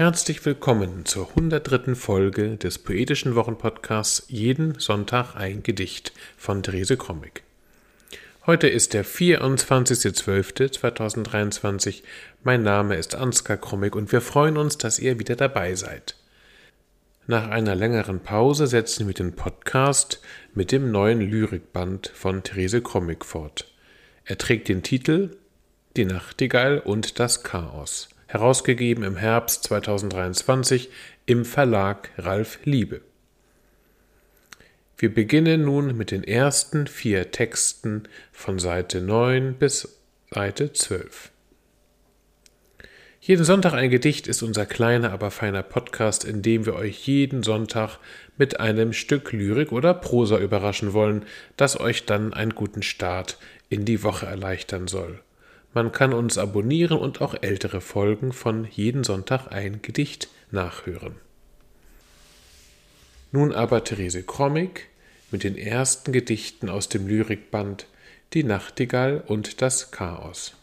Herzlich willkommen zur 103. Folge des poetischen Wochenpodcasts Jeden Sonntag ein Gedicht von Therese Krommig. Heute ist der 24.12.2023. Mein Name ist Ansgar Krommig und wir freuen uns, dass ihr wieder dabei seid. Nach einer längeren Pause setzen wir den Podcast mit dem neuen Lyrikband von Therese Krommig fort. Er trägt den Titel Die Nachtigall und das Chaos herausgegeben im Herbst 2023 im Verlag Ralf Liebe. Wir beginnen nun mit den ersten vier Texten von Seite 9 bis Seite 12. Jeden Sonntag ein Gedicht ist unser kleiner, aber feiner Podcast, in dem wir euch jeden Sonntag mit einem Stück Lyrik oder Prosa überraschen wollen, das euch dann einen guten Start in die Woche erleichtern soll. Man kann uns abonnieren und auch ältere Folgen von jeden Sonntag ein Gedicht nachhören. Nun aber Therese Krommig mit den ersten Gedichten aus dem Lyrikband Die Nachtigall und das Chaos.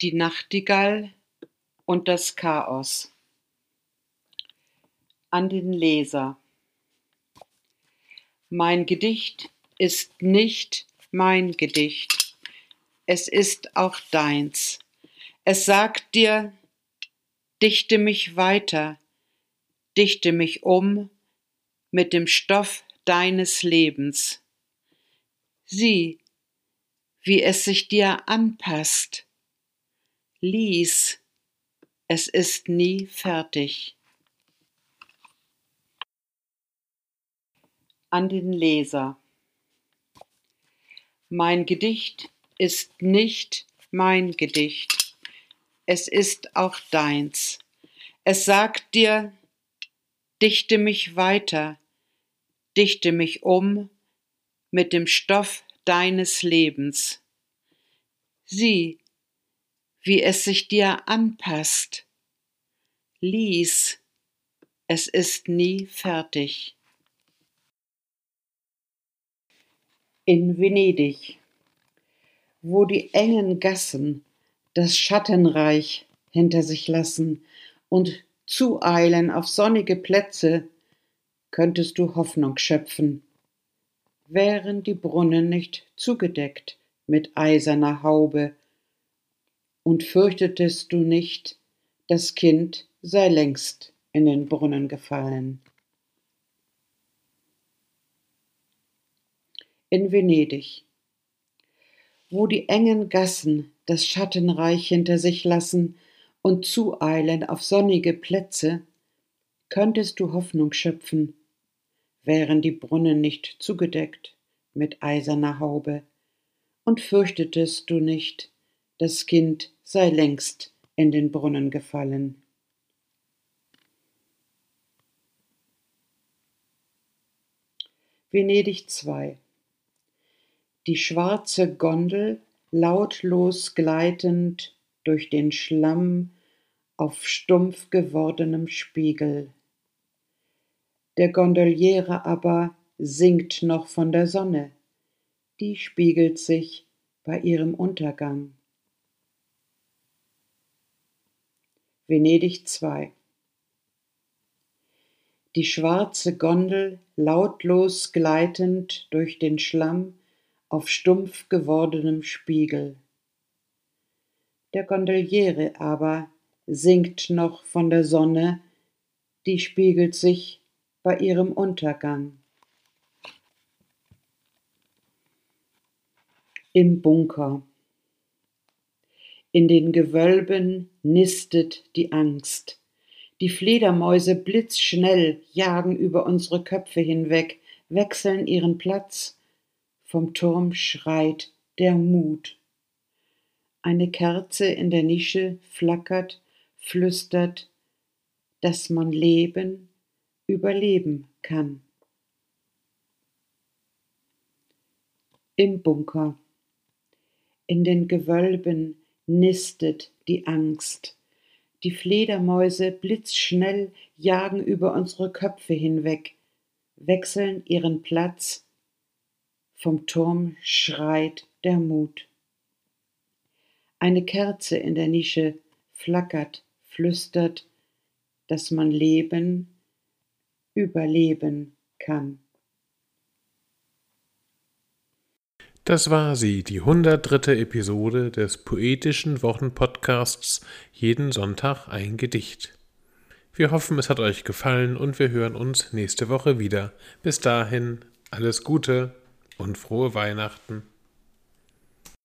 Die Nachtigall und das Chaos. An den Leser. Mein Gedicht ist nicht mein Gedicht es ist auch deins. Es sagt dir, dichte mich weiter, dichte mich um mit dem Stoff deines Lebens. Sieh, wie es sich dir anpasst. Lies, es ist nie fertig. An den Leser. Mein Gedicht ist nicht mein Gedicht, es ist auch deins. Es sagt dir, dichte mich weiter, dichte mich um mit dem Stoff deines Lebens. Sieh, wie es sich dir anpasst. Lies, es ist nie fertig. In Venedig wo die engen Gassen das Schattenreich hinter sich lassen und zueilen auf sonnige Plätze, könntest du Hoffnung schöpfen. Wären die Brunnen nicht zugedeckt mit eiserner Haube, und fürchtetest du nicht, das Kind sei längst in den Brunnen gefallen. In Venedig wo die engen Gassen das Schattenreich hinter sich lassen und zueilen auf sonnige Plätze, könntest du Hoffnung schöpfen, wären die Brunnen nicht zugedeckt mit eiserner Haube, und fürchtetest du nicht, das Kind sei längst in den Brunnen gefallen. Venedig II die schwarze Gondel lautlos gleitend durch den Schlamm auf stumpf gewordenem Spiegel. Der Gondoliere aber singt noch von der Sonne, die spiegelt sich bei ihrem Untergang. Venedig II Die schwarze Gondel lautlos gleitend durch den Schlamm auf stumpf gewordenem Spiegel. Der Gondoliere aber singt noch von der Sonne, die spiegelt sich bei ihrem Untergang. Im Bunker. In den Gewölben nistet die Angst. Die Fledermäuse blitzschnell jagen über unsere Köpfe hinweg, wechseln ihren Platz vom Turm schreit der Mut. Eine Kerze in der Nische flackert, flüstert, dass man leben, überleben kann. Im Bunker. In den Gewölben nistet die Angst. Die Fledermäuse blitzschnell jagen über unsere Köpfe hinweg, wechseln ihren Platz vom Turm schreit der Mut. Eine Kerze in der Nische flackert, flüstert, dass man Leben überleben kann. Das war sie, die 103. Episode des poetischen Wochenpodcasts Jeden Sonntag ein Gedicht. Wir hoffen, es hat euch gefallen und wir hören uns nächste Woche wieder. Bis dahin, alles Gute und frohe Weihnachten.